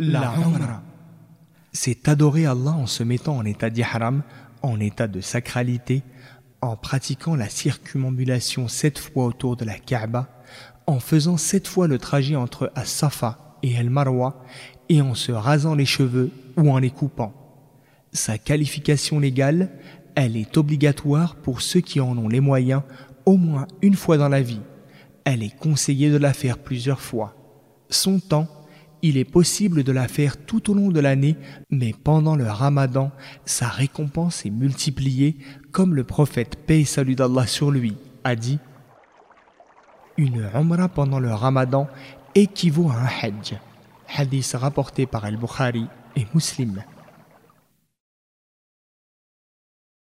La Umrah. C'est adorer Allah en se mettant en état d'ihram, en état de sacralité, en pratiquant la circumambulation sept fois autour de la Kaaba, en faisant sept fois le trajet entre As-Safa et El-Marwa, et en se rasant les cheveux ou en les coupant. Sa qualification légale, elle est obligatoire pour ceux qui en ont les moyens au moins une fois dans la vie. Elle est conseillée de la faire plusieurs fois. Son temps, il est possible de la faire tout au long de l'année, mais pendant le ramadan, sa récompense est multipliée, comme le prophète paix salut d'Allah sur lui a dit Une umrah pendant le ramadan équivaut à un hajj. Hadith rapporté par Al-Bukhari et Muslim.